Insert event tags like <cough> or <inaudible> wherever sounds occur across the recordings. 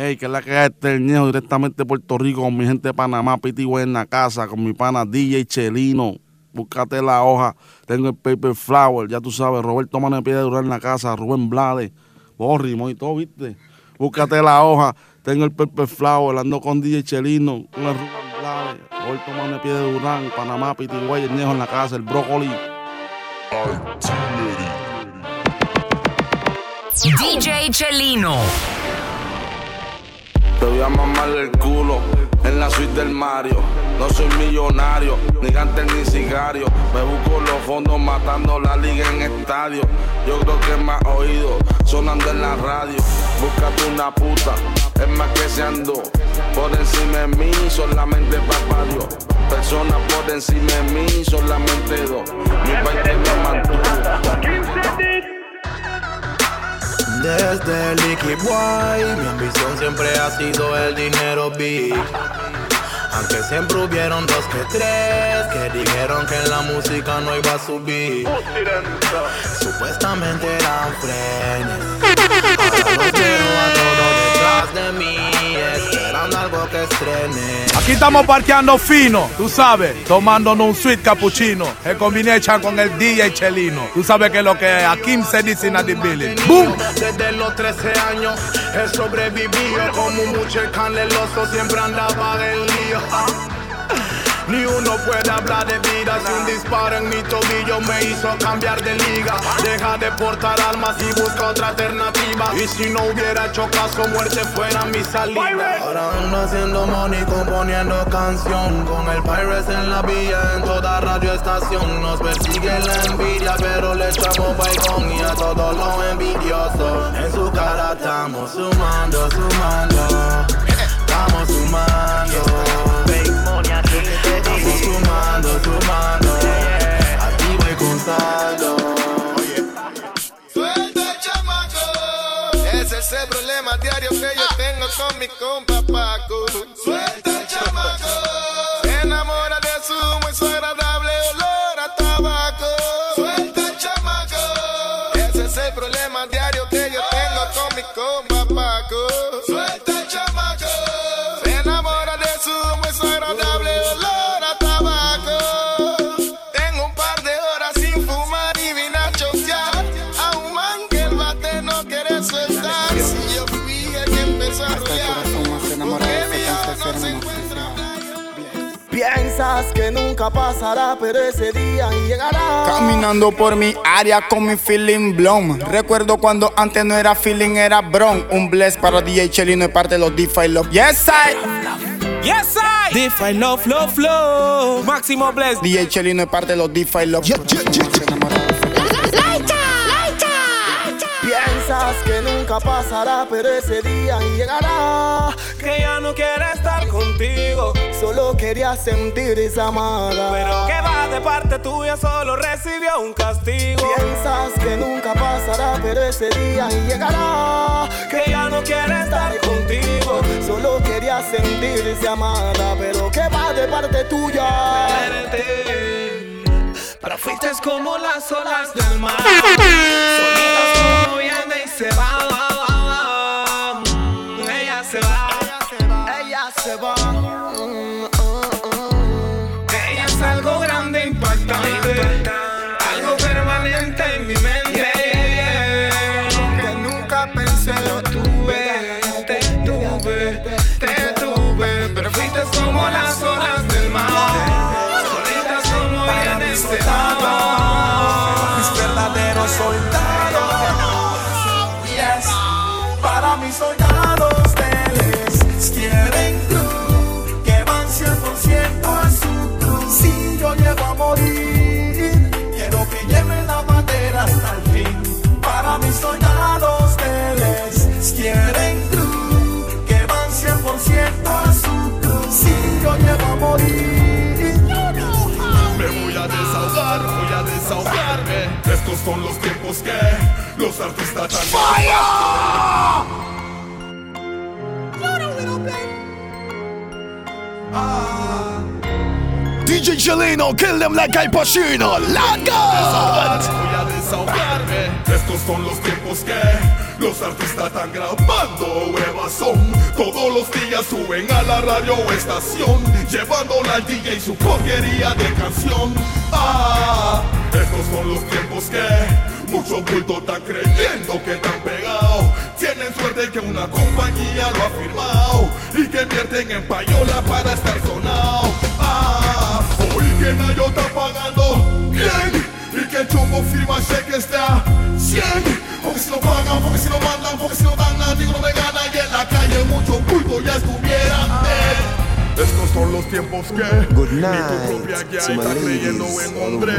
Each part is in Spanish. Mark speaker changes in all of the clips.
Speaker 1: Hey, que es la que este el Ñejo directamente de Puerto Rico con mi gente de Panamá, Piti en la casa, con mi pana DJ Chelino. Búscate la hoja. Tengo el paper flower, ya tú sabes. Roberto Manuel Piedra Durar en la casa, Rubén Blades, Borrimo y todo, ¿viste? Búscate la hoja. Tengo el paper flower, ando con DJ Chelino, con el Rubén Blades, Roberto Manuel Piedra Durán, Panamá, Piti el Ñejo en la casa, el brócoli.
Speaker 2: DJ Chelino.
Speaker 1: Te voy a mamar el culo en la suite del Mario. No soy millonario, ni gante ni sicario. Me busco los fondos matando la liga en estadio. Yo creo que me ha oído sonando en la radio. Búscate una puta, es más que se andó. Por encima de mí, solamente papá Dios. Personas por encima de mí, solamente dos. Mi país me mantuvo.
Speaker 3: Desde Licky Boy, mi ambición siempre ha sido el dinero big. Aunque siempre hubieron dos que tres que dijeron que la música no iba a subir. Supuestamente eran frenes. Ahora a todos detrás de mí, que estrene.
Speaker 4: Aquí estamos parqueando fino, tú sabes, tomándonos un sweet cappuccino. El combination con el DJ Chelino. Tú sabes que lo que aquí se dice en the building. ¡Boom!
Speaker 3: Desde los 13 años he sobrevivido como un muchachán leloso, siempre andaba en lío. Ni uno puede hablar de vida si un disparo en mi tobillo me hizo cambiar de liga. Deja de portar almas y busca otra alternativa. Y si no hubiera hecho caso, muerte fuera mi salida. Ahora ando haciendo money, componiendo canción. Con el Pirates en la vía, en toda radio estación. Nos persigue la envidia, pero le echamos baigón y a todos los envidiosos. En su cara estamos sumando, sumando. Estamos sumando. Estamos sumando, sumando. Activo y con saldo.
Speaker 5: Suelta el chamaco. Ese es el problema diario que yo tengo con mi compa Paco. Suelta el chamaco.
Speaker 6: Pasará, pero ese día llegará.
Speaker 7: Caminando por mi área con mi feeling blown. Recuerdo cuando antes no era feeling, era bron. Un bless para DJ Chelino y parte de los DeFi Love. Yes, I.
Speaker 3: Yes, I. DeFi Love, Flow, Flow. Máximo Bless.
Speaker 7: DJ Chelino y parte de los DeFi Love.
Speaker 6: Piensas que nunca pasará, pero ese día llegará.
Speaker 3: Que ya no estar contigo.
Speaker 6: Solo quería sentir esa amada.
Speaker 3: Pero que va de parte tuya, solo recibió un castigo.
Speaker 6: Piensas que nunca pasará, pero ese día llegará.
Speaker 3: Que ya no quiere estar contigo.
Speaker 6: Solo quería sentirse amada, pero que va de parte tuya.
Speaker 3: Pero fuiste como las olas del mar. Solitas como viene y se va. Como las olas del mar. Solitas como viene y se va. Mis verdaderos soldados. Yes. Para mis soldados
Speaker 8: Me voy a desahogar, voy a desahogarme. Estos son los tiempos que los artistas tan
Speaker 4: DJ Chelino, kill them like Al Pacino. Go!
Speaker 8: voy a desahogarme. Estos son los tiempos que los artistas están grabando huevas. Todos los días suben a la radio estación, llevándola al DJ su porquería de canción. Ah, estos son los tiempos que muchos bultos están creyendo que están pegados. Tienen suerte que una compañía lo ha firmado y que invierten en payola para estar sonado. Ah, hoy que Nayo está pagando que chombo firma cheque está 100. Porque si lo pagan, porque si lo mandan, porque si lo dan, nadie no me gana y en la calle muchos bultos ya estuvieran. Eh. Estos son los tiempos que
Speaker 3: Good
Speaker 8: ni tu
Speaker 3: night
Speaker 8: propia guía está creyendo en hombre.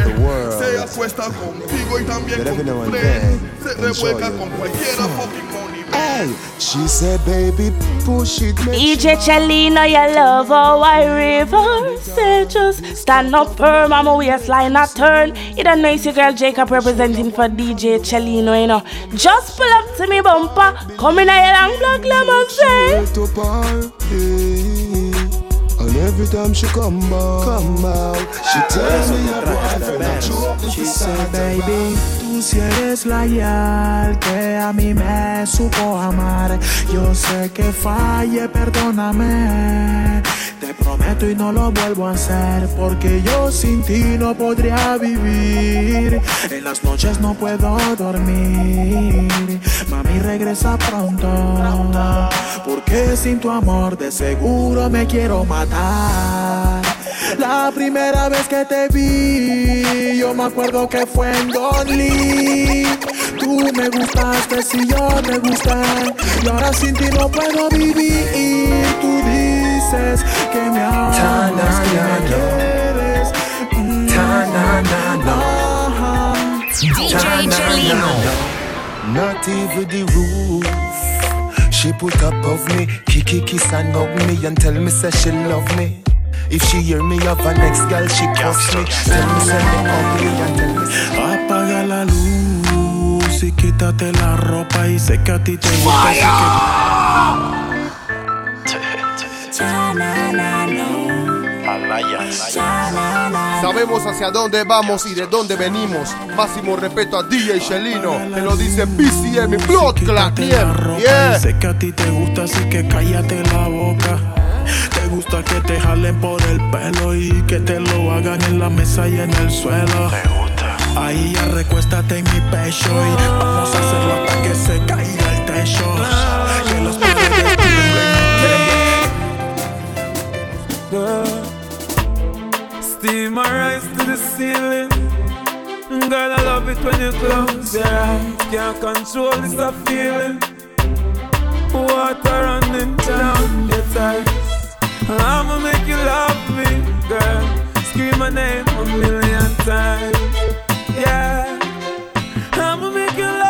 Speaker 8: Se acuesta contigo y también con tu friend. Se revuelca con cualquiera fucking.
Speaker 3: Hey, she said, baby, push it. make
Speaker 9: DJ Chelino, you love how I reverse it. Just stand up firm, I'm a waistline a turn. You don't know it's girl Jacob representing for DJ Chelino, you know. Just pull up to me bumper, come in a long black lemon say.
Speaker 3: to party. And every time she come back, come back, she ah, tells me her boyfriend a joke.
Speaker 10: She said, baby, si eres la yal que a mí me supo amar. Yo sé que falle, perdóname. Te prometo y no lo vuelvo a hacer porque yo sin ti no podría vivir. En las noches no puedo dormir. Mami, regresa pronto. Porque sin tu amor de seguro me quiero matar. La primera vez que te vi, yo me acuerdo que fue en Don. Tú me gustaste, si yo te gusté. Y ahora sin ti no puedo vivir. Tú dices que me amas, que me quieres. Mm, ajá.
Speaker 2: DJ Chelino.
Speaker 3: Not even the roof. She put above me, kiki kiss and hug me and tell me say she love me. If she hear me of an ex girl, she cuss me. Tell me say me ugly and tell me say
Speaker 10: Apaga la luz y quítate la ropa y sé que a ti te gusta.
Speaker 11: Sabemos hacia dónde vamos y de dónde venimos. Máximo respeto a DJ Shelino. Te lo dice PCM Blood
Speaker 10: la
Speaker 11: Yeah,
Speaker 10: sé que a ti te gusta, así que cállate la boca. Te gusta que te jalen por el pelo y que te lo hagan en la mesa y en el suelo. Ahí ya recuéstate en mi pecho y vamos a hacerlo hasta que se caiga el techo.
Speaker 12: Girl, steam my rise to the ceiling. Girl, I love it when you close your eyes. Can't control this feeling. Water running down your thighs. I'ma make you love me, girl. Scream my name a million times. Yeah. I'ma make you love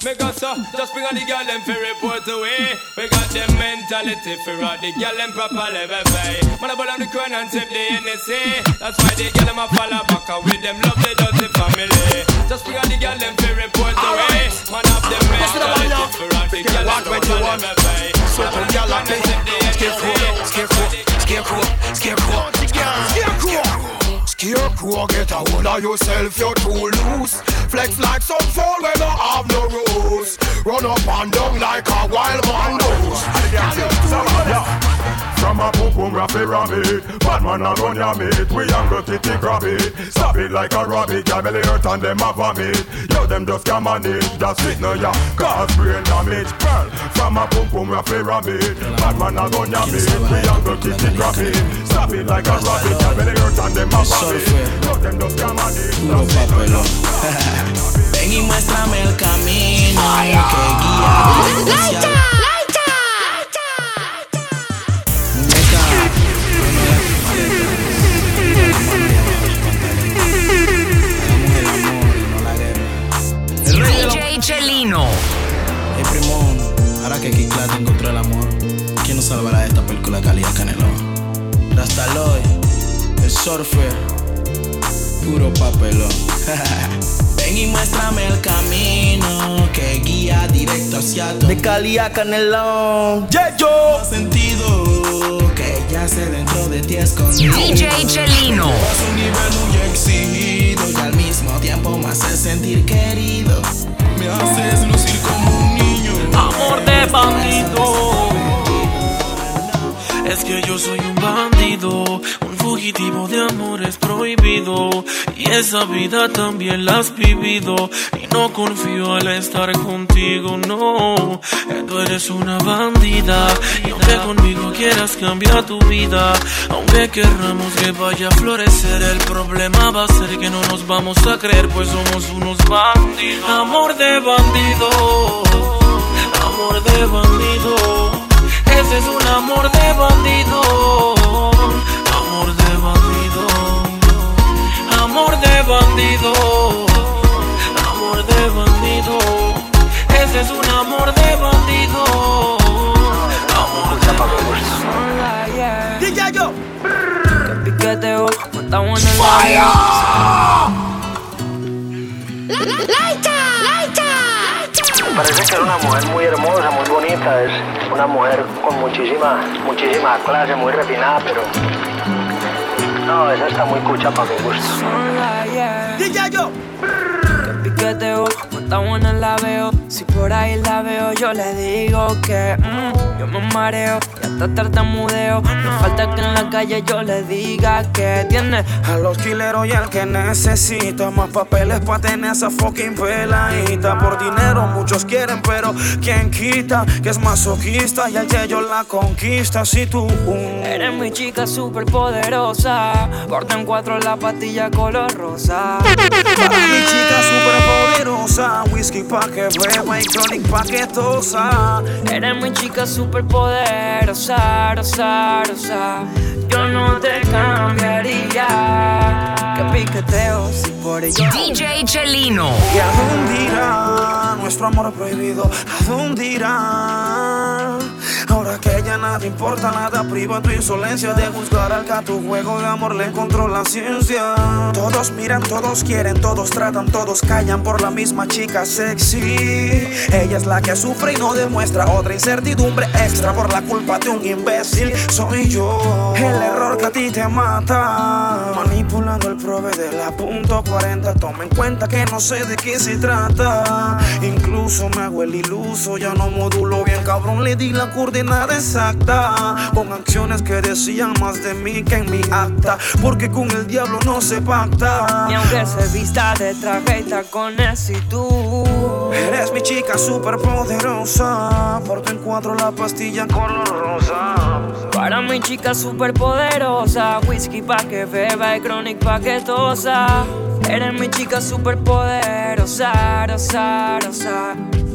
Speaker 12: Make
Speaker 13: us up, up. Just bring on the girl them for report away. We got them mentality for all the girl them proper level pay. Man I on the crown and tip the NSA. That's why the girl them a follow back and with them love the dirty family. Just bring on the girl them for report away. Man have them mentality for all the girl them proper level pay.
Speaker 14: So the girl a take Scarecrow, scarecrow, scarecrow, scarecrow Scarecrow, get a hold of yourself, you're too loose. Flex like some fool when you have no rules. Run up and down like a wild man does
Speaker 8: From a boom boom raffy rabbit Bad man a run ya meat We angle titty grab it. Stop it like a rabbit Girl belly hurt and them a vomit. Yo them just can manage That's it no ya Cause brain damage Girl. From a boom boom raffy rabbit Bad man a run ya meat We angle titty grab it. Stop it like a rabbit Girl belly hurt and them a vomit. Yo them just can manage
Speaker 10: Puro papelón. Ven y muéstrame el camino que guía
Speaker 2: Chelino.
Speaker 10: Hey primón, ahora que Kid Clark encontró el amor, ¿quién nos salvará de esta película calidad canelón? Rastaloy, el surfer, puro papelón. <laughs> Ven y muéstrame el camino que guía directo hacia tu
Speaker 15: De calidad canelón.
Speaker 10: Yeah, yo. sentido que ya se dentro
Speaker 15: de ti escondido.
Speaker 2: DJ Chelino.
Speaker 15: Es un nivel muy exigido y al mismo tiempo me haces sentir querido.
Speaker 16: Yo soy un bandido, un fugitivo de amores prohibido. Y esa vida también la has vivido. Y no confío al estar contigo, no. Tú eres una bandida. Y aunque conmigo quieras cambiar tu vida, aunque querramos que vaya a florecer, el problema va a ser que no nos vamos a creer, pues somos unos bandidos. Amor de bandido, amor de bandido. Ese es un amor de bandido. Amor de bandido. Amor de bandido. Amor de bandido. Ese es un amor de bandido. Amor de bandido.
Speaker 17: DJ yo.
Speaker 18: Que piqueteo, en el
Speaker 19: Parece que es una mujer muy hermosa, muy bonita, es una mujer con muchísima, muchísima clase, muy refinada, pero no, esa está muy cucha para mi gusto.
Speaker 17: DJ yo.
Speaker 18: Que piqueteo, matamos en el veo. Si por ahí la veo, yo le digo que mm, yo me mareo y hasta tartamudeo. No falta que en la calle yo le diga que tiene
Speaker 17: A los quileros y al que necesita más papeles para tener esa fucking peladita. Por dinero muchos quieren, pero quien quita que es masoquista y que yo la conquista. Si tú
Speaker 18: Eres mi chica super poderosa. Corta en cuatro la pastilla color rosa.
Speaker 17: Mi chica super whisky pa' que beba y chronic pa' que tosa.
Speaker 18: Eres mi chica super poderosa, rosa, rosa. Yo no te cambiaría. Que piqueteo si por ello.
Speaker 2: DJ Chelino.
Speaker 17: ¿Y a dónde irá nuestro amor prohibido? ¿A dónde irá? Nada importa, nada priva tu insolencia de juzgar al que tu juego de amor le encontró la ciencia. Todos miran, todos quieren, todos tratan, todos callan por la misma chica sexy. Ella es la que sufre y no demuestra otra incertidumbre extra por la culpa de un imbécil. Soy yo, el error que a ti te mata. Manipulando el prove de la punto 40. Toma en cuenta que no sé de qué se trata. Incluso me hago el iluso, ya no modulo bien, cabrón. Le di la coordenada exacta. Con acciones que decían más de mí que en mi acta. Porque con el diablo no se pacta.
Speaker 18: Ni aunque se vista de traje y tacones y tú.
Speaker 17: Eres mi chica super poderosa. Por tu encuadro la pastilla color rosa.
Speaker 18: Para mi chica super poderosa. Whisky pa' que beba y chronic pa' que tosa. Eres mi chica super poderosa, rosa, rosa.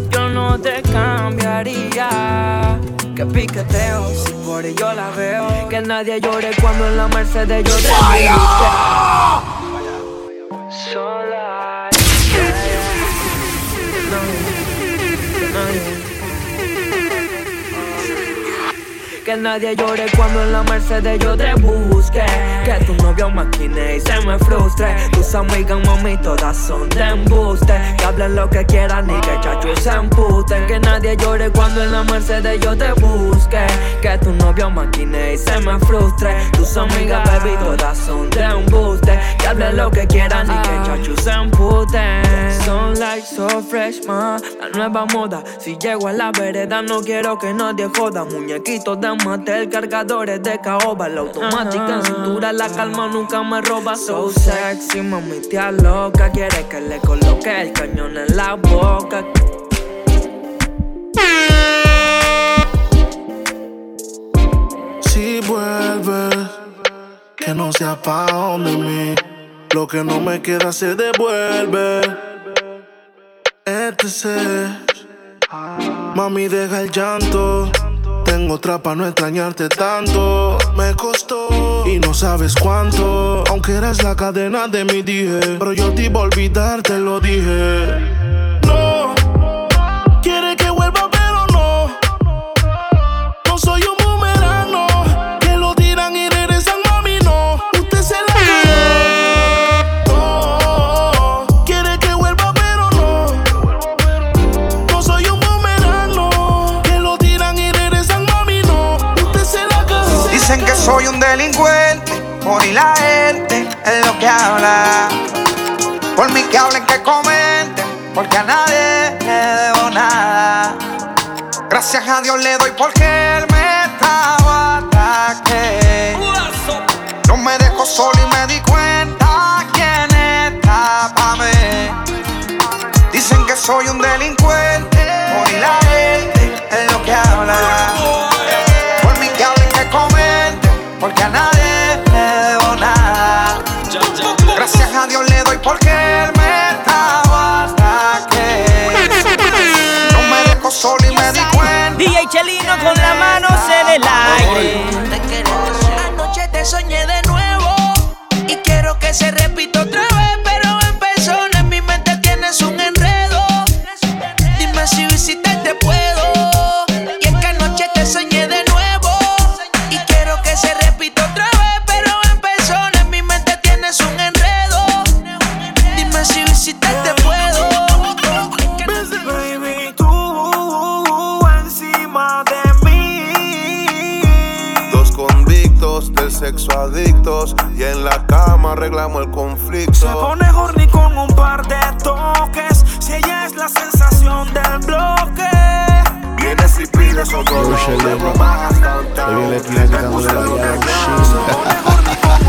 Speaker 18: Yo no te cambiaría. Que piqueteo si por ello la veo. Que nadie llore cuando en la Mercedes yo te. Sola. Que nadie llore cuando en la Mercedes yo te busque. Que tu novio maquine y se me frustre. Tus amigas, mami, todas son de embuste. Que hablen lo que quieran y que chachos se emputen. Que nadie llore cuando en la Mercedes yo te busque. Que tu novio maquine y se me frustre. Tus amigas, baby, todas son de embuste. Que hablen lo que quieran y que chachos se emputen. Son like so fresh, ma. La nueva moda. Si llego a la vereda, no quiero que nadie joda. Muñequitos de Mattel, cargadores de caoba. La automática en cintura, la calma nunca me roba. So sexy, mami, tía loca. Quiere que le coloque el cañón en la boca.
Speaker 20: Si vuelves, que no sea pa' donde mí. Lo que no me queda se devuelve. Este es. Mami, deja el llanto. Tengo otra pa' no extrañarte tanto. Me costó y no sabes cuánto. Aunque eres la cadena de mi dije. Pero yo te iba a olvidar, te lo dije. Soy un
Speaker 21: delincuente, por y la gente es lo que habla. Por mí que hablen, que comenten, porque a nadie le debo nada. Gracias a Dios le doy porque él me estaba ataque. No me dejó solo y me di cuenta quién está pa' mí. Dicen que soy un delincuente, porque a nadie le debo nada. Gracias a Dios le doy porque él me estaba ataque. No me dejó solo y me di cuenta.
Speaker 22: DJ Chelino con las manos en el aire.
Speaker 23: Anoche te soñé de nuevo y quiero que se repita
Speaker 24: el conflicto.
Speaker 10: Se pone horny con un par de toques. Si ella es la sensación del bloque.
Speaker 24: Vienes y pides otro luego bajas.
Speaker 25: Te vi en la esquina quitándole la llave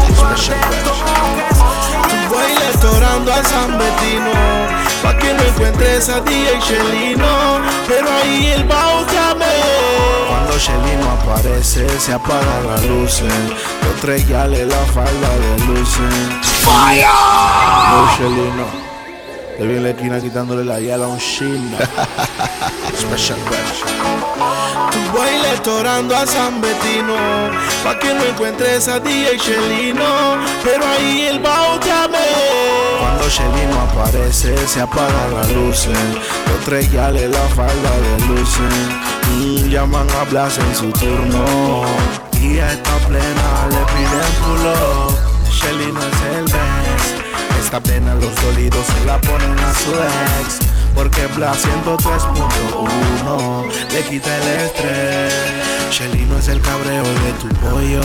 Speaker 10: Tu
Speaker 24: baile
Speaker 25: Restaurando a San Betino Pa' que no encuentres a DJ Chelino Pero ahí va otra vez Cuando Chelino aparece se apagan las luces Los tres le la falda de luces
Speaker 10: ¡Fire!
Speaker 25: No Chelino Te vi en la esquina quitándole la yala a un shield <laughs> Special version. Tu baile torando a San Betino Pa' que no encuentres a DJ Chelino Pero ahí él va otra vez Cuando Chelino aparece se apagan las luces Los tres le la falda de luces y llaman a Blas en su turno. Y ella está plena, le piden pulo Chelino es el best. Esta pena los dolidos se la ponen a su ex Porque Blas 103.1 le quita el estrés Chelino es el cabreo de tu pollo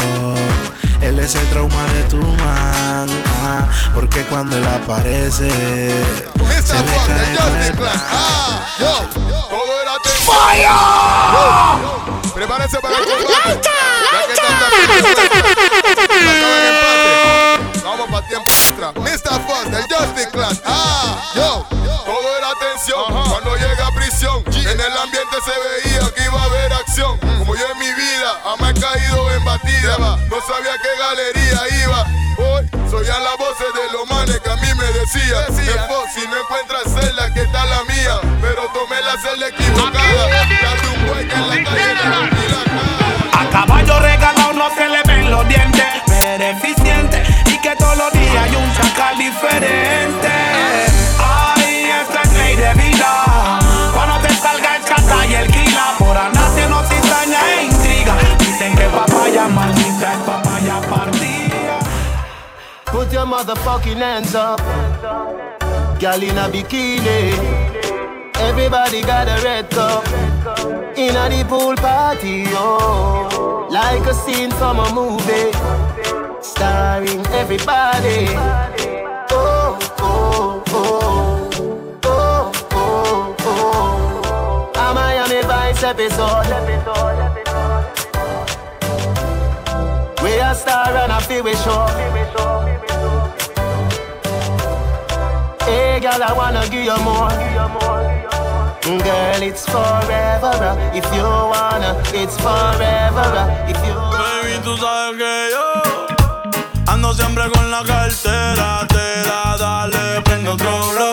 Speaker 25: Él es el trauma de tu man ah, Porque cuando él aparece Se le cae el
Speaker 4: Yo, todo era
Speaker 10: ¡Fire!
Speaker 4: Yo, Prepárense para el combate. Ya que. Vamos para tiempo extra. Mr. Fox, el Justice Class. Ah, yo, Cuando llega a prisión, en el ambiente se veía que iba a haber acción. Como yo en mi vida, ama he caído en batida. No sabía qué galería iba. Hoy soy a las voces de los manes que a mí me decía. Fox, si no encuentras celda, que está la mía. Pero tomé la celda equivocada. Date un que en la calle
Speaker 6: your motherfucking hands up. Girl in a bikini. Everybody got a red cup. In a the pool party, oh. Like a scene from a movie. Starring everybody. Oh, oh, oh. Oh, oh, oh. Episode. We a star and a feel we show. Hey, girl, I wanna give you more. Girl, it's forever. uh, If you wanna, it's forever. uh, If you
Speaker 25: Baby, tú sabes que yo ando siempre con la cartera. Te da, dale, prende otro blow.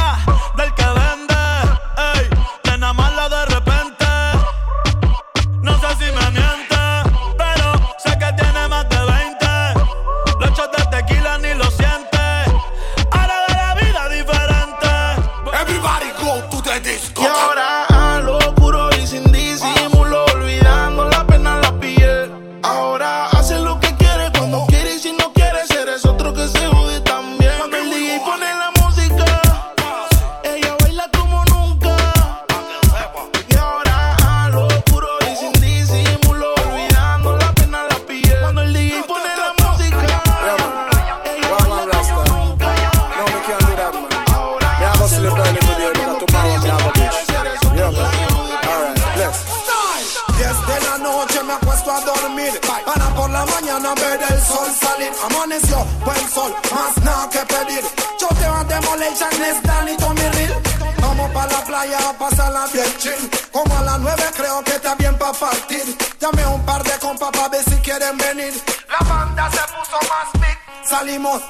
Speaker 26: Salimos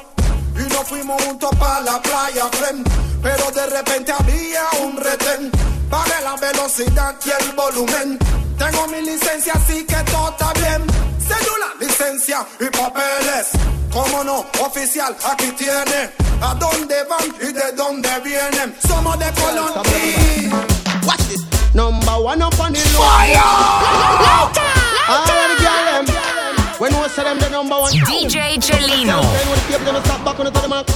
Speaker 26: y nos fuimos juntos pa' la playa, friend. Pero de repente había un retén. Bajé la velocidad y el volumen. Tengo mi licencia, así que todo está bien. Cédula, licencia y papeles. Cómo no, oficial, aquí tiene. A dónde van y de dónde vienen Somos de Colombia.
Speaker 6: Watch this. Number one up on the.
Speaker 26: Fire!
Speaker 6: Say them the number one.
Speaker 2: DJ Chelino.
Speaker 6: Then when the people them start back on the mark.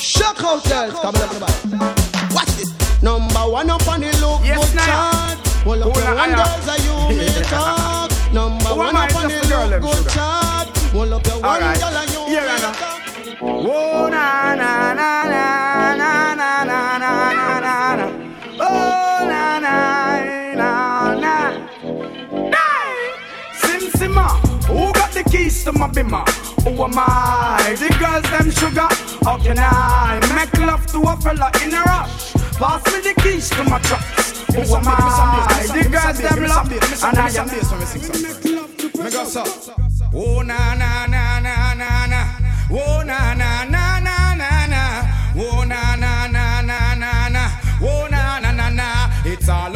Speaker 6: Shock out girls. Come on, everybody. Watch this. Number one up on the look
Speaker 27: Yes,
Speaker 6: good chart. Well, up your
Speaker 27: la-
Speaker 6: one
Speaker 27: I
Speaker 6: girls are you may talk. Number
Speaker 27: Who
Speaker 6: one up on the look good chart. Well, up your one
Speaker 27: Alright.
Speaker 6: girl are you
Speaker 27: Here
Speaker 6: may
Speaker 27: I know.
Speaker 6: talk.
Speaker 27: Oh na na na na na na na na na na na. Oh na na na keys to my bimmer? Who am I? The girls them sugar. How can I make love to a fella in a rush? Pass me the keys to my truck. Who am I? The girls them love, and I am.
Speaker 14: Me go so. Oh na na na na na na. Oh na na na na na na. Oh na na na na na na. Oh na na na na. It's all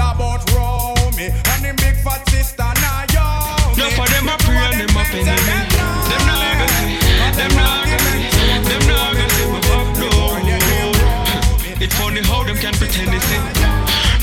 Speaker 15: see.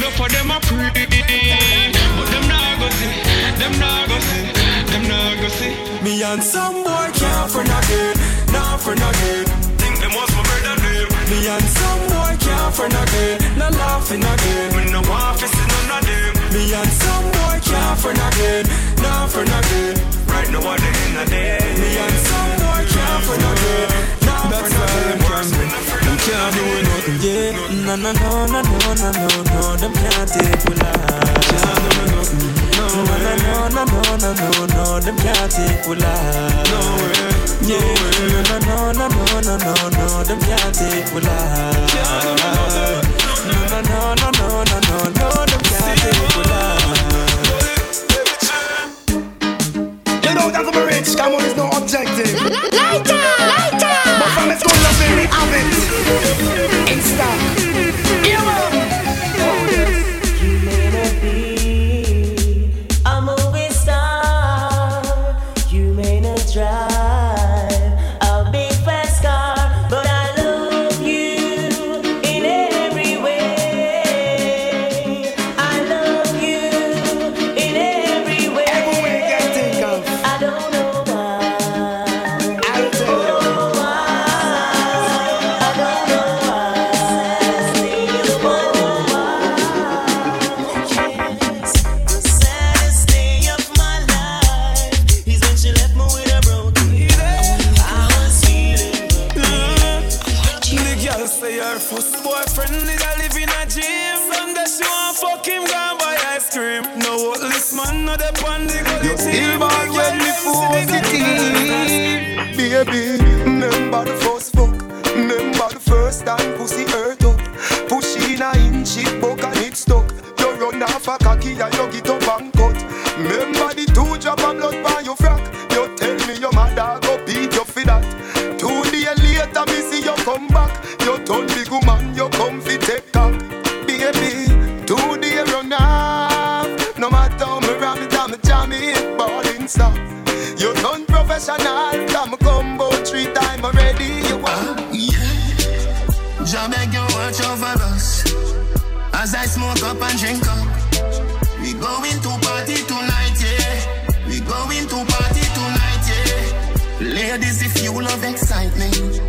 Speaker 15: No for them a pray, but them not gonna see, them not gonna see, them not gonna see.
Speaker 26: Me and some boy can't friend again, not friend again.
Speaker 15: Think them was my brother name.
Speaker 26: Me and some boy can't friend again, not laughing again.
Speaker 15: Me no want to see none of them.
Speaker 26: Me and some boy can't friend again, not friend again.
Speaker 15: Right now end of the day.
Speaker 26: Me and some boy can't friend again, not friend again.
Speaker 15: Them can't do nothing, yeah. No, no, no, no, no, no, no, no. Them can't take we life. Can't do nothing. No, no, no, no, no, no, no, no. Them can't take we life. No way. Yeah. No, no, no, no, no, no, no. Them can't take we life. No, no, no, no, no, no, no, no.
Speaker 27: out it. international. Come combo three times already.
Speaker 28: You
Speaker 26: want?
Speaker 29: Uh, ah, yeah.
Speaker 30: Jah beg you watch over us as I smoke up and drink up. We going to party tonight, yeah. We going to party tonight, yeah. Ladies, if you love excitement,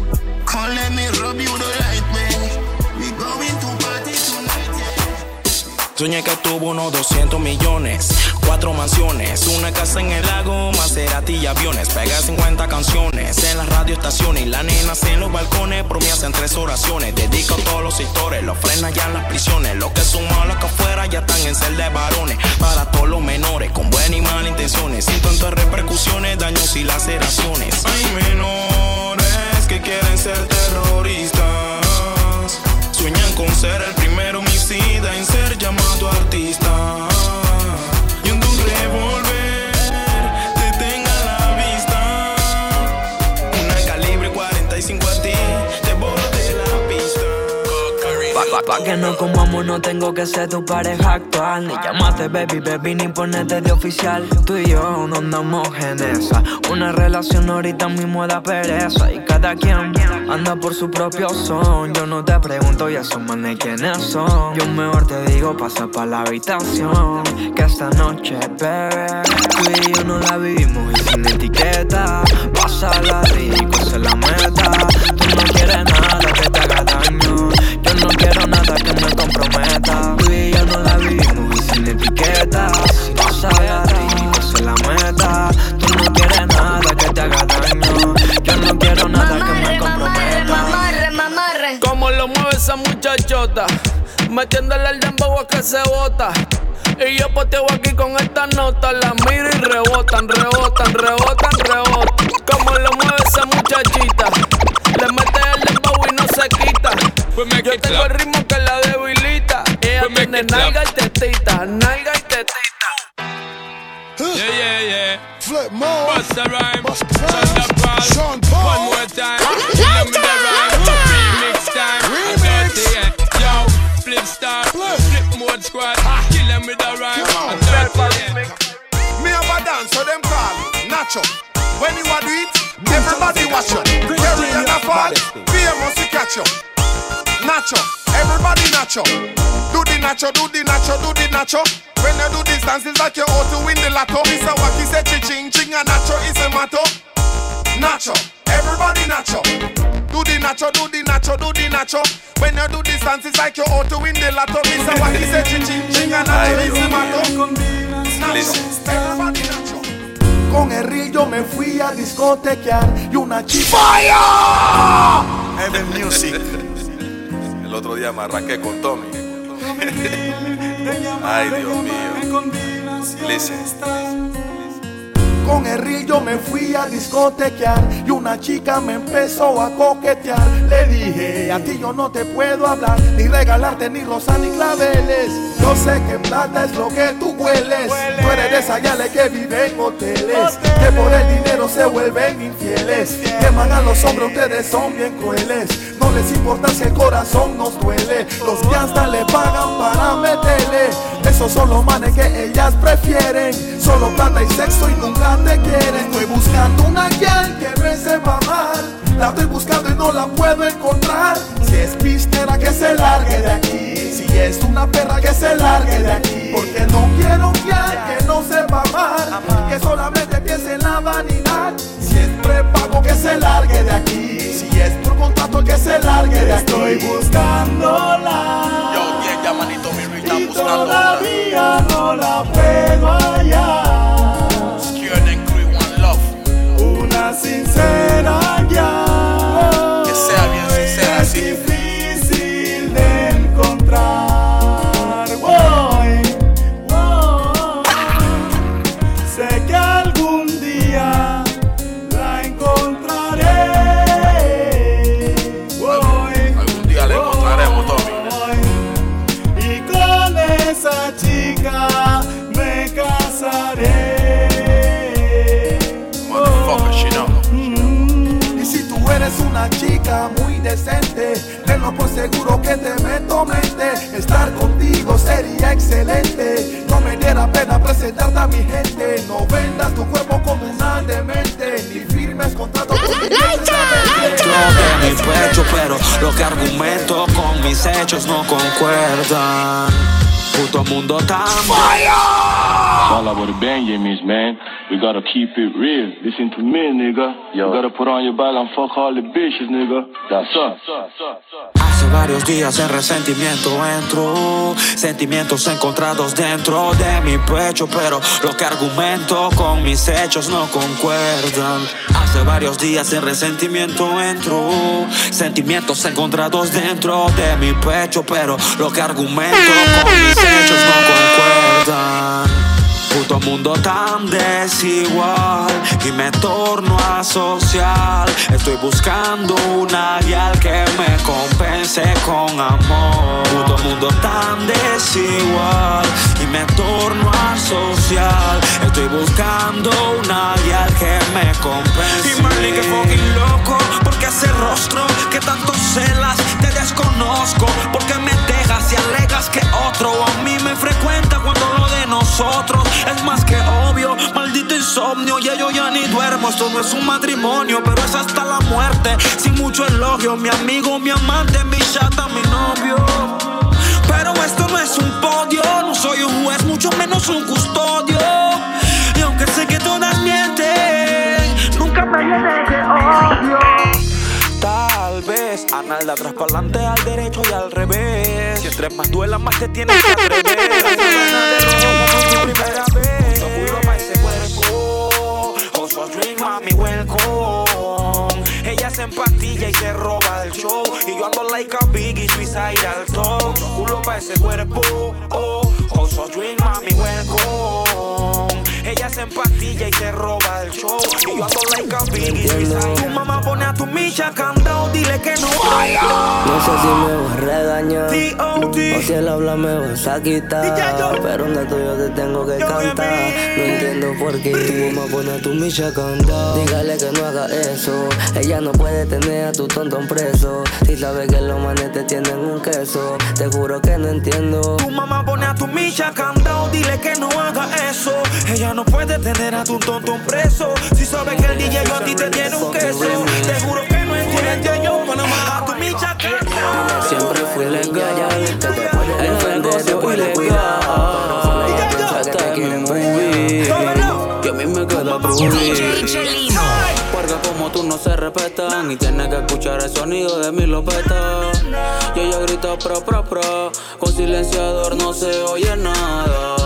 Speaker 30: come let me rub you the right way. We going to party tonight, yeah.
Speaker 15: Soñé que tuvo unos 200 millones cuatro una casa en el lago, Maserati y aviones. Pega 50 canciones en las radioestaciones y las nenas en los balcones. Por mí hacen tres oraciones. Dedico a todos los sectores, los frenan ya en las prisiones. Los que son malos que afuera ya están en celda de varones. Para todos los menores, con buenas y malas intenciones. Sin tantas repercusiones, daños y laceraciones. Hay menores que quieren ser terroristas. Sueñan con ser el primer homicida en ser llamado artista.
Speaker 18: Pa, que no comamos no tengo que ser tu pareja actual. Ni llamarte baby, baby, ni ponerte de oficial. Tú y yo no andamos en esa. Una relación ahorita mismo da pereza. Y cada quien anda por su propio son. Yo no te pregunto y esos manes quiénes son. Yo mejor te digo pasa pa' la habitación. Que esta noche, bebé Tú y yo no la vivimos y sin etiqueta. Pásala rico, esa es la meta
Speaker 12: metiéndole al dembow a que se bota. Y yo poteo aquí con estas notas, las miro y rebotan, rebotan, rebotan, rebotan. Como lo mueve esa muchachita, le mete el dembow y no se quita. Yo tengo el ritmo que la debilita. Ella tiene nalga y tetita, nalga y tetita.
Speaker 13: Yeah, yeah, yeah. Flip more. Bust the rhyme. Sean Paul. One more time.
Speaker 31: Me Nacho. When you a do it, everybody watch you. Carry on a fall, famous to catch you. Nacho, everybody nacho. Do the nacho, do the nacho, do the nacho. When you do this dance, it's like you're out to win the lotto. Mr. Wacky said ching ching and nacho is a motto. Nacho, everybody nacho. Do the nacho, do the nacho, do the nacho. When you do this dance, it's like you're out to win the lotto. Mr. Wacky said ching ching and nacho is a motto. Nacho, everybody.
Speaker 14: Con el río me fui a discotequear y una chica.
Speaker 31: Heaven Music. El otro día me arranqué con Tommy. Ay, Dios mío. Listen.
Speaker 14: Con el río me fui a discotequear y una chica me empezó a coquetear. Le dije, a ti yo no te puedo hablar, ni regalarte ni rosas ni claveles. Yo sé que plata es lo que tú hueles. Tú eres de esas yales que viven en hoteles, que por el dinero se vuelven infieles. Queman a los hombres, ustedes son bien crueles. No les importa si el corazón nos duele. Los que hasta le pagan para meterle. Esos son los manes que ellas prefieren. Solo plata y sexo y nunca te quieren. Estoy buscando una guial que me sepa mal. La estoy buscando y no la puedo encontrar. Si es pistera que se largue de aquí. Si es una perra que se largue de aquí. Porque no quiero un guial que no sepa mal. Que solamente piense en la vanidad. Si es prepago que se largue de aquí. Si es por contrato que se largue de aquí. Estoy buscándola.
Speaker 31: Yo, bien, ya manito, mi Rita
Speaker 14: Y todavía no la puedo hallar. Una sincera
Speaker 10: chica muy decente. Tenlo por seguro que te meto mente. Estar contigo sería excelente. No me diera pena presentarte a mi gente. No vendas tu cuerpo como una demente. Ni firmes contratos con mi
Speaker 17: de mi pecho, pero lo que argumento con mis hechos no concuerdan. Puto mundo tan
Speaker 32: It's all about the Benjamins, man. We gotta keep it real. Listen to me, nigga. You gotta put on your bag and fuck all the bitches, nigga. That's us.
Speaker 17: Varios días el resentimiento entró, sentimientos encontrados dentro de mi pecho, pero lo que argumento con mis hechos no concuerdan. Hace varios días el resentimiento entró, sentimientos encontrados dentro de mi pecho, pero lo que argumento con mis hechos no concuerdan. Puto mundo tan desigual y me torno a social. Estoy buscando una guía que me compense con amor. Puto mundo tan desigual y me torno a social. Estoy buscando una guía que me compense. Y Marley que fucking loco, porque ese rostro que tanto celas te desconozco. Porque me dejas y alegas que otro a mí me frecuenta cuando lo de nosotros es más que obvio. Maldito insomnio, ya yo ya ni duermo. Esto no es un matrimonio, pero es hasta la muerte. Sin mucho elogio, mi amigo, mi amante, mi chata, mi novio. Pero esto no es un podio, no soy un juez, mucho menos un custodio. Y aunque sé que todas mienten, nunca me odio. Vez anal de atrás para adelante, al derecho y al revés. Si entre más duela, más te tienes que atrever. Primera vez, pa' ese cuerpo. Oso dream, mami, welcome. Ella se empastilla y se roba del show. Y yo ando like a biggie, suicide al top. Culo pa' ese cuerpo. Oh, oso dream, mami, welcome. Se empastilla y se roba del show. Y yo ando like a biggie. Tu mamá pone a tu micha candado, dile que no.
Speaker 33: No sé si me vas a regañar o si él habla me vas a quitar. Pero un dato yo te tengo que cantar. No entiendo por qué tu mamá pone a tu micha candado. Dígale que no haga eso. Ella no puede tener a tu tonto preso. Si sabe que los manes te tienen un queso. Te juro que no entiendo.
Speaker 17: Tu mamá pone a tu micha candado, dile que no haga eso. Ella no puede tener a tu tonto preso. Si sabe que el DJ yo a ti te tiene un queso. Te juro que no entiende yo, Panamá. A tu micha candado.
Speaker 33: Siempre fui legal. El negocio fue legal. Que te quieren vivir. Que a mí me queda prohibir. Porque como tú no se respetan y tienes que escuchar el sonido de mi lopeta. Y ella grita pro pro pro, con silenciador no se oye nada.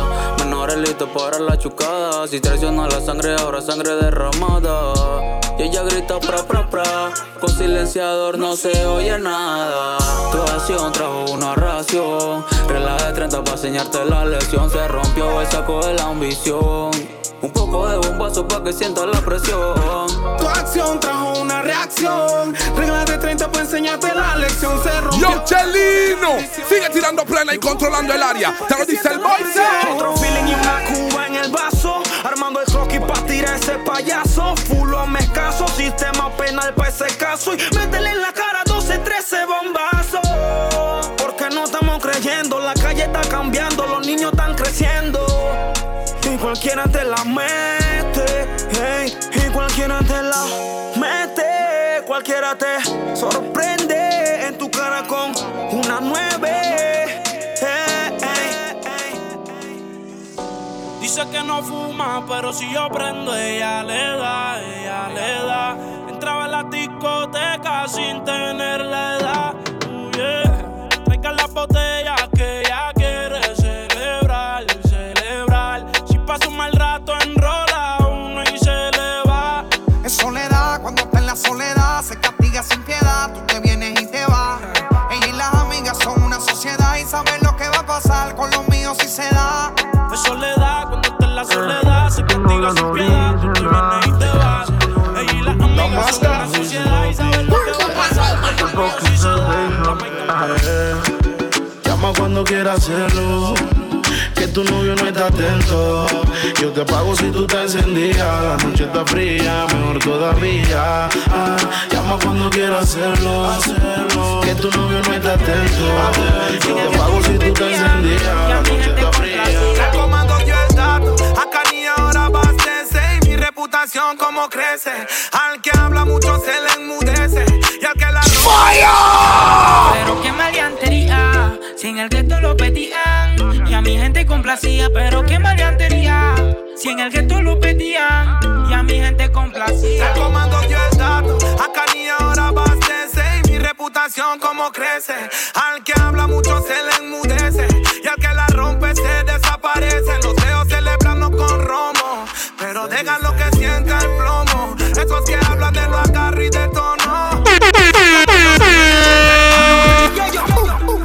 Speaker 33: Listos para la chucada, si traiciona la sangre ahora sangre derramada. Y ella grita pra pra pra, con silenciador no se oye nada. Tu acción trajo una ración, regla de 30 para enseñarte la lección. Se rompió el saco de la ambición. Un poco de bombazo para que sientas la presión.
Speaker 10: Tu acción trajo una reacción. Reglas de 30 para enseñarte la lección. Se rompió.
Speaker 14: Yo, Chelino, sigue tirando plena y controlando el área. Te lo dice el boise.
Speaker 17: Otro feeling y una cuba en el vaso. Armando el croquis pa' tirar ese payaso. Fulo a escaso, sistema penal pa' ese caso. Y métele en la cara 12, 13 bombazos. Que no fuma, pero si yo prendo, ella le da, ella le da. Entraba en la discoteca sin tener la edad. Uh, yeah. Traigan la botella que ella quiere celebrar, celebrar. Si pasa un mal rato, enrola uno y se le va.
Speaker 21: En soledad, cuando está en la soledad, se castiga sin piedad. Tú te vienes y te vas. Ella y las amigas son una sociedad y saben lo que va a pasar con los míos si se da.
Speaker 17: Y te vas. Ella y las amigas son una sociedad y saben lo que va a pasar se.
Speaker 10: Llama cuando quiera hacerlo. Que
Speaker 20: tu novio no está atento. Yo te pago si tú te encendías. La noche está fría, mejor todavía. Ah, llama cuando quieras hacerlo, hacerlo. Que tu novio no está atento. Yo te pago si tú te encendías.
Speaker 4: Crece. Al que habla mucho se le enmudece y al que la
Speaker 23: Pero qué maleantería, si en el gueto lo pedían y a mi gente complacía. Pero qué maleantería, si en el gueto lo pedían y a mi gente complacía.
Speaker 4: El comando dio el dato, acá ni ahora abastece y mi reputación como crece. Al que habla mucho se le enmudece pero déjalo que sienta el plomo. Esos que hablan de lo agarro y de tono.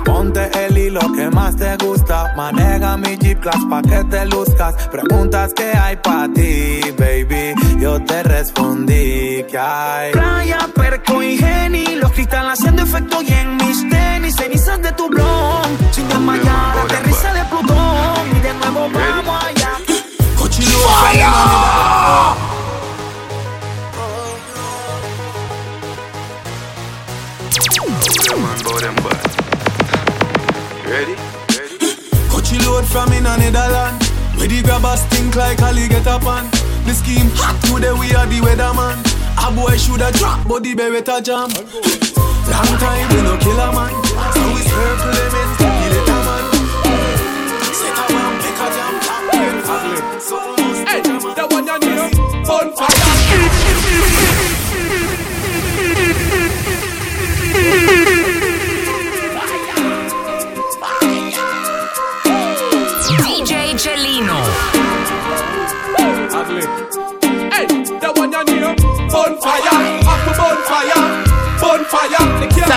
Speaker 17: Ponte el hilo que más te gusta. Maneja mi Jeep Class pa' que te luzcas. Preguntas que hay pa' ti, baby. Yo te respondí que hay.
Speaker 23: Playa, perco y geni, los cristales haciendo efecto y en mis tenis, cenizas de tu blon. Sin desmayar, aterriza de Plutón y de nuevo vamos allá. Cochilo,
Speaker 34: Ready?
Speaker 17: Coachy load from in a Netherland. Where the grabbers stink like Ali get up on. The scheme hot today we are the weatherman. A boy shoulda drop, but the beretta jam. Long time we no kill a man. So we circle them and kill it man. Set a man, make a jam, jam, So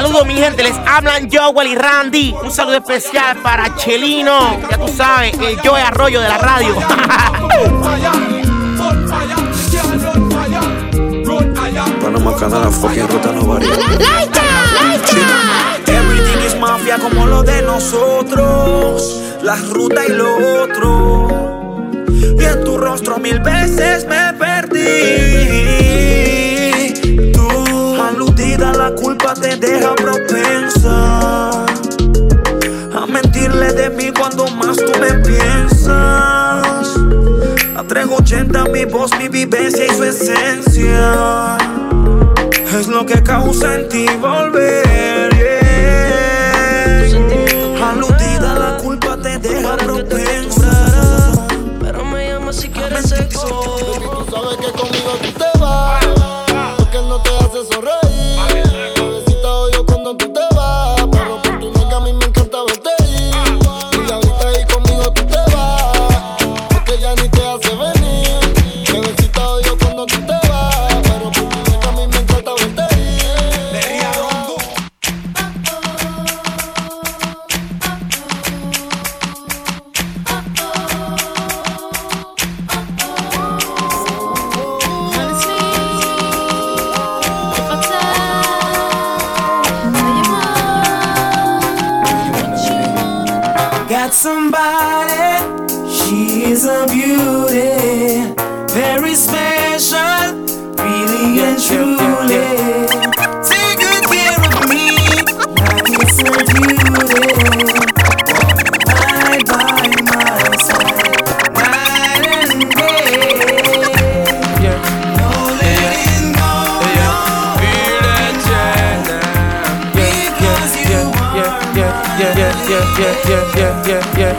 Speaker 35: Saludos mi gente, les hablan Joel y Randy. Un saludo especial para Chelino, ya tú sabes, el Joe Arroyo de la radio.
Speaker 36: Panama Canal, fucking ruta no varía.
Speaker 17: Everything is mafia como lo de nosotros. La ruta y lo otro. Y en tu rostro mil veces me te deja propensa. A mentirle de mí cuando más tú me piensas. A 380 mi voz, mi vivencia y su esencia. Es lo que causa en ti volver. Got somebody, she is a beauty, very special, really and truly. Take
Speaker 13: yeah, yeah, yeah, yeah, yeah,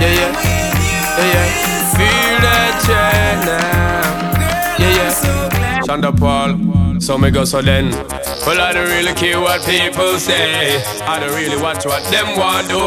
Speaker 13: yeah, yeah, yeah, yeah. Feel that jet now. Yeah, yeah. Shonda Paul, so me go so then. Well, I don't really care what people say. I don't really watch what them want do.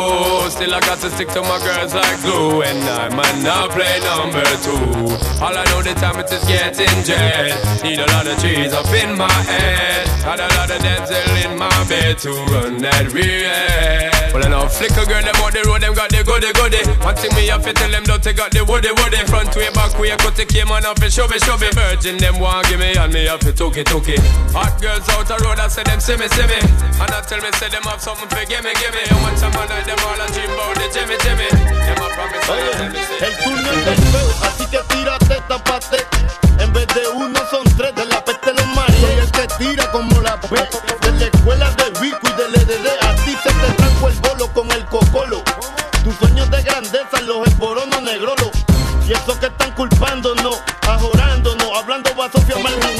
Speaker 13: Still, I got to stick to my girls like glue. And I might not play number two. All I know the time it is getting jet. Need a lot of trees up in my head. Got a lot of dental in my bed to run that real. Well, I know flicker girl, them on the road, them got the goody goody. One thing me have to tell them, don't take got the woody woody. Front way, back way, cut the came on up and show me, show me. Virgin, them want give me, and me have to took it, took it. Hot girls out the road, I say them see me, see me. And I tell me, say them have something for gimme, gimme. And one time I night, them all a dream about the Jimmy, Jimmy. Them a promise, I tell me, say.
Speaker 20: El es del feo, así que tírate, tapate. En vez de uno son tres, de la peste los mareos. Y el que tira como la P, de la escuela de Y eso que están culpándonos, ajorándonos, hablando basofia marginándonos.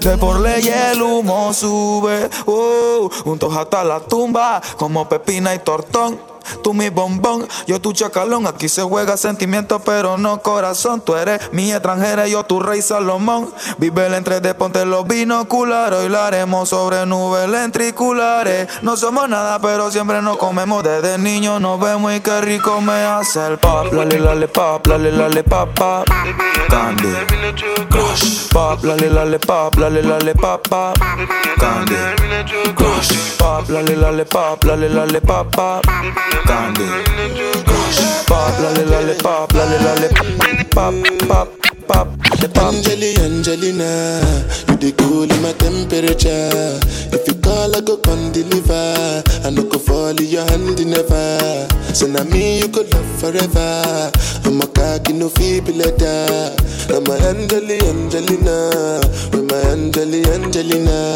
Speaker 17: De
Speaker 37: por ley el humo sube. Uh, juntos hasta la tumba, como pepina y tortón. Tú mi bombón, yo tu chacalón. Aquí se juega sentimiento, pero no corazón. Tú eres mi extranjera, yo tu rey Salomón. Vive el entre de ponte los binoculares. Hoy la haremos sobre nubes lentriculares. No somos nada, pero siempre nos comemos. Desde niño nos vemos y qué rico me hace el pop. Lale, lale, pop, lale, lale, pop, pop. Candy, crush. Pop, lale, lale, pop, lale, lale, pop, pop. Candy, crush. Pop, lale, lale, pop, lale, lale, pop, pop. Candy, crush. Pop, lale, lale, pop, lale, lale, pop, pop, pop. The pop.
Speaker 38: Angeli, Angelina, you the cool in my temperature. If you call, I go come deliver. I no go fall in your hand never. So now me you could love forever. I'm a cocky no feeble letter. I'm a Angeli, Angelina, with my Angeli, Angelina.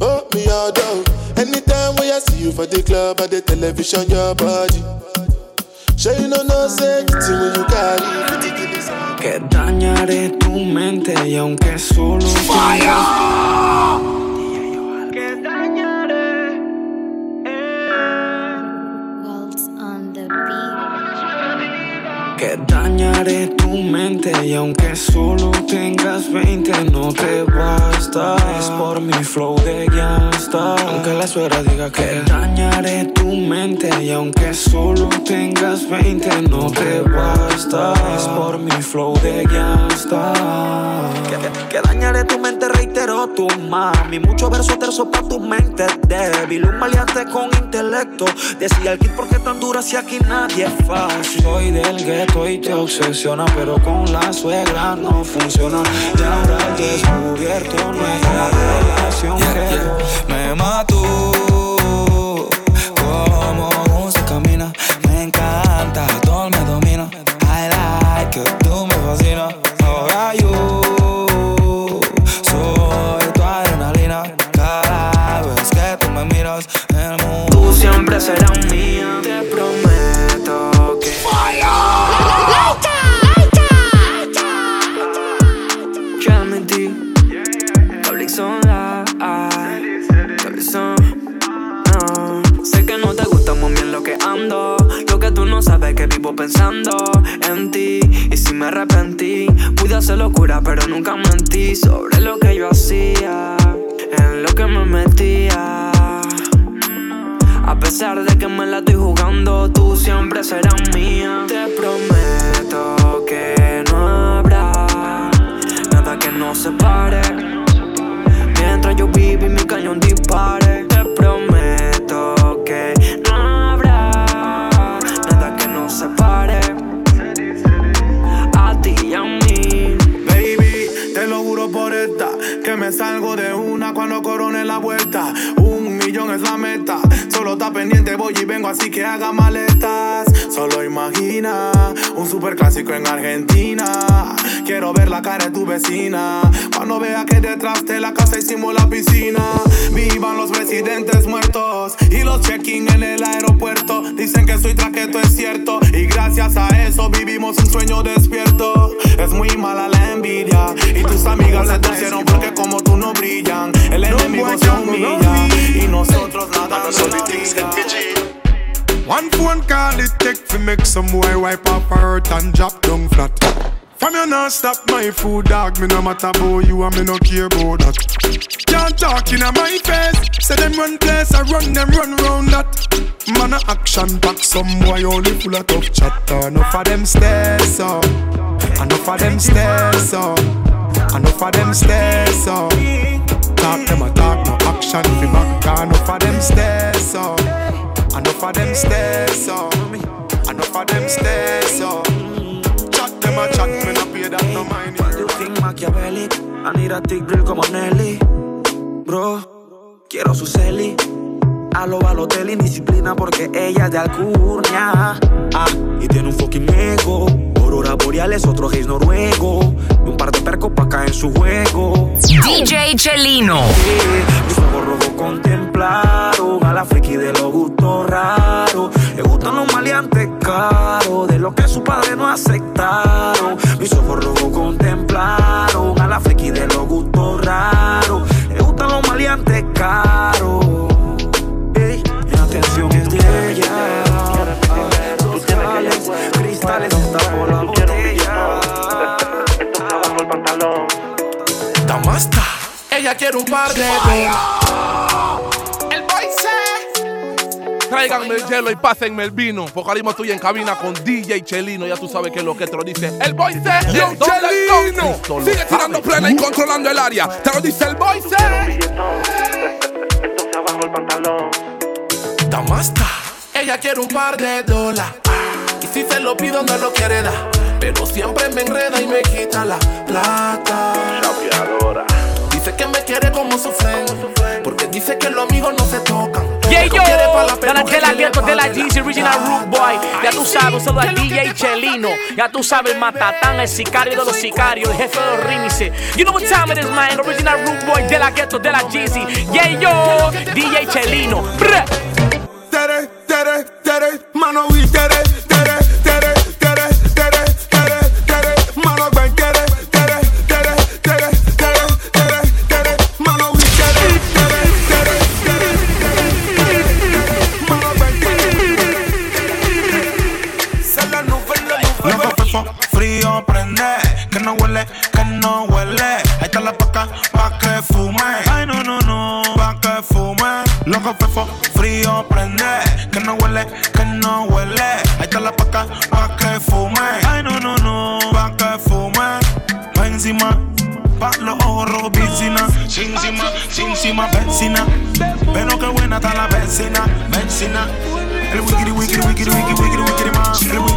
Speaker 38: Oh, me all down. Anytime when I see you for the club or the television, your body. Sure you know no safety when you carry.
Speaker 17: Que dañaré tu mente y aunque solo tengas Que dañaré tu mente y aunque solo tengas 20 no te basta. Es por mi flow de gangsta Aunque la suegra diga que dañaré tu mente y aunque solo tengas 20 no te basta. Es por mi flow de gangsta
Speaker 39: Que, que dañaré tu mente, reitero tu mami. Mucho verso terzo pa' tu mente débil. Un maleante con intelecto. Decía el kid, ¿por qué tan dura si aquí nadie es fácil?
Speaker 17: Soy del gueto y te obsesiona, pero con la suegra no funciona. Y ahora he descubierto nuestra relación que
Speaker 37: Me mató
Speaker 40: en
Speaker 4: el aeropuerto. Dicen que soy traqueto, es cierto. Y gracias a eso vivimos un sueño despierto. Es muy mala la envidia. Y tus amigas se torcieron porque como tú no brillan. El enemigo se humilla. Y nosotros nada nos
Speaker 14: One phone call it take to make some boy wipe up her hurt and drop down flat. From you not stop my food, dog. Me no matter about you and me no care about that. Can't talk in my face. Say them run place, I run them run round that. Man a action pack, some boy only full of tough chatter. Enough of them stairs up, enough of them stairs up, enough of them stairs up. Talk them a talk, no action fi back. Enough of them stairs up, enough of them stairs up, enough of them stairs up. Chat them a chat,
Speaker 17: think Machiavelli, I need a thick drill como Nelly. Bro, quiero su celi. A lo Balotelli, disciplina porque ella es de Alcurnia. Ah, y tiene un fucking ego. Aurora boreales, otro gays noruego. Y un par de percos pa' caer en su juego.
Speaker 2: DJ Chelino.
Speaker 17: Mis ojos rojos contemplaron a la friki de los gustos raros. Le gustan los maleantes caros, de lo que su padre no aceptaron. Mis ojos rojos contemplaron a la friki de los gustos raros. Le gustan los maleantes caros. Ey, mi atención es de ella. Cristales, cristales,
Speaker 41: Damasta. Ella quiere un par de El boy se. Tráiganme el hielo y pásenme el vino. Mismo estoy en cabina con DJ Chelino. Ya tú sabes que es lo que te lo dice. El boy se.
Speaker 14: Yo,
Speaker 41: ¿Dónde
Speaker 14: Chelino. Sigue tirando plena y controlando el área. Te lo dice el boy se.
Speaker 41: Damasta. Ella quiere un par de dólares. Y si se lo pido, no lo quiere dar. Pero siempre me enreda y me quita la plata. Dice que me quiere como sufren. Porque dice que los amigos no se tocan.
Speaker 42: Yeah, yo,
Speaker 41: la
Speaker 42: de la
Speaker 41: peluca
Speaker 42: de la Jeezy Original Root Boy. Ya tú sabes, saludo al DJ Chelino. Ya tú sabes, matatán, el sicario de los sicarios, el jefe de los remixes. You know what time it is, man. Original Root Boy de la gueto de la Jeezy. Yeah, yo, DJ Chelino.
Speaker 14: Tere, tere, tere, mano tere, tere, tere,
Speaker 15: frío, prende. Que no huele, que no huele. Ahí está la paca, pa' que fume. Ay, no, no, no, pa' que fume. Loco, fefo, frío, prende. Que no huele, que no huele. Ahí está la paca, pa' que fume. Ay, no, no, no, pa' que fume. Pa' encima. Pa' los ojos rojos, piscina. Sin encima, sin vecina. Pero qué buena está la vecina, vecina. El wikiri, wikiri, wikiri, wikiri, wikiri, wikiri, ma. El wikiri, wikiri, wikiri,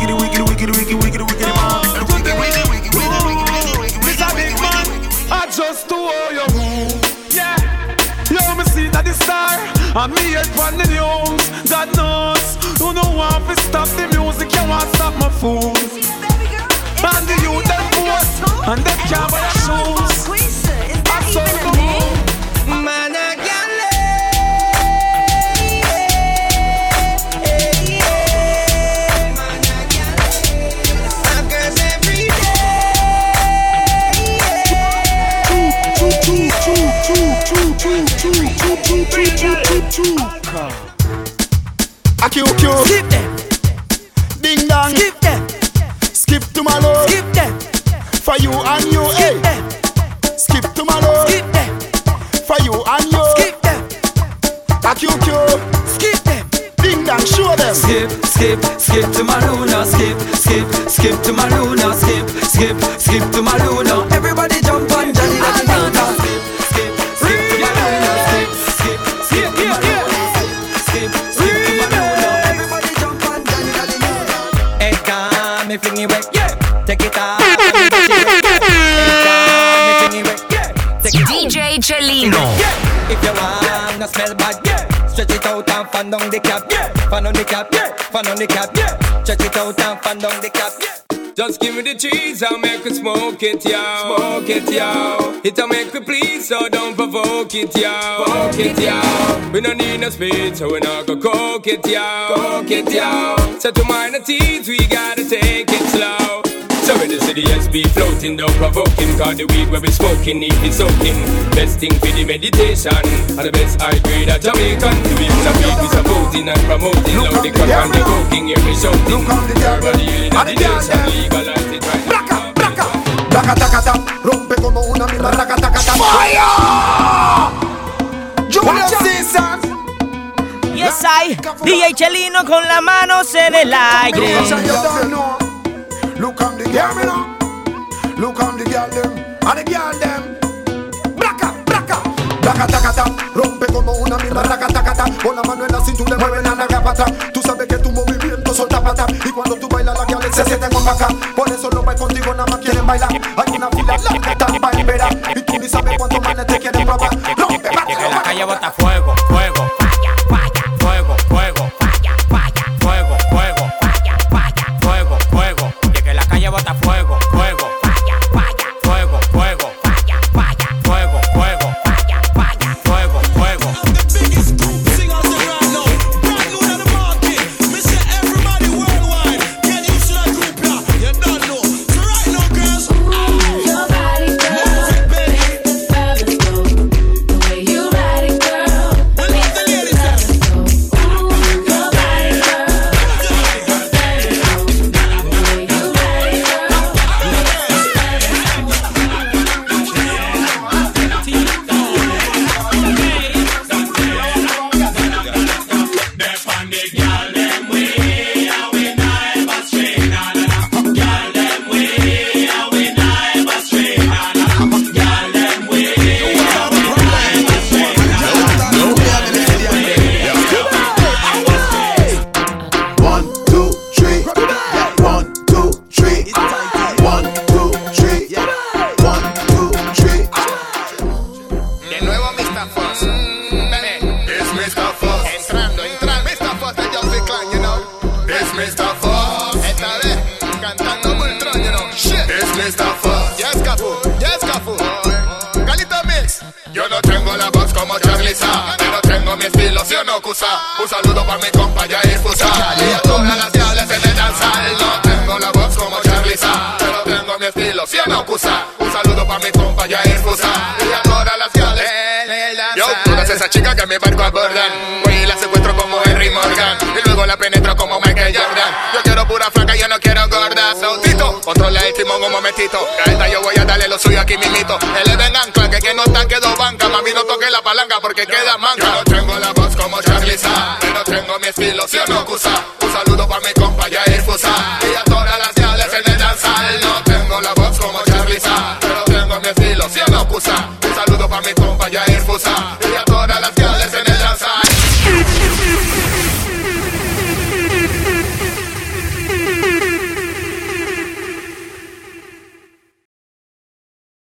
Speaker 14: and me head on the news. God knows, you know want to stop the music, you want stop my food. And the youth them vote, and them can't buy shoes. I A Q Q.
Speaker 17: Skip them.
Speaker 43: On the
Speaker 5: cap, yeah. Stretch it out and fan down the cap, yeah.
Speaker 13: Just give me the cheese, I'll make it smoke it, yo. Smoke it, yo. It'll make me please, so don't provoke it, yo. Provoke it, yo. We don't need no speed, so we not go coke it, yo. Coke it, yo. So to minor teeth, we gotta take it slow. So in the city, yes, be floating, don't provoking. Cause the weed where we smoking, need it soaking. Best thing for the meditation. And the best high grade at Jamaican. The weed a weed, we supporting and promoting. Loud the crack and the coking, here we shouting. Everybody yelling at the nation, legalize it right now.
Speaker 26: Rompe como una misma raca, taca, taca. Julius Caesar.
Speaker 44: Yes, I, DJ Chelino con las manos en el aire.
Speaker 26: Look girl, me now. Look on the girl them, and the girl them. Braca, braca, braca, taca, taca. Rompe como una misma raca, taca, taca. Con la mano en la cintura, mueve la naga para atrás. Tú sabes que tu movimiento solta pata. Y cuando tú bailas, la girl se siente con acá. Por eso no va contigo, nada más quieren bailar. Hay una fila larga, tan para esperar. Y tú ni sabes cuántos manes te quieren probar. Rompe,
Speaker 5: Que la calle bota fuego. Fuego,
Speaker 14: controla el timón un momentito. Que a esta yo voy a darle lo suyo aquí mismito. Él es ancla, que quien no está quedó banca. Mami, no toque la palanca porque queda manca. Yo no tengo la voz como Charlie Sa, pero tengo mi estilo, ¿sí o no, Cusa?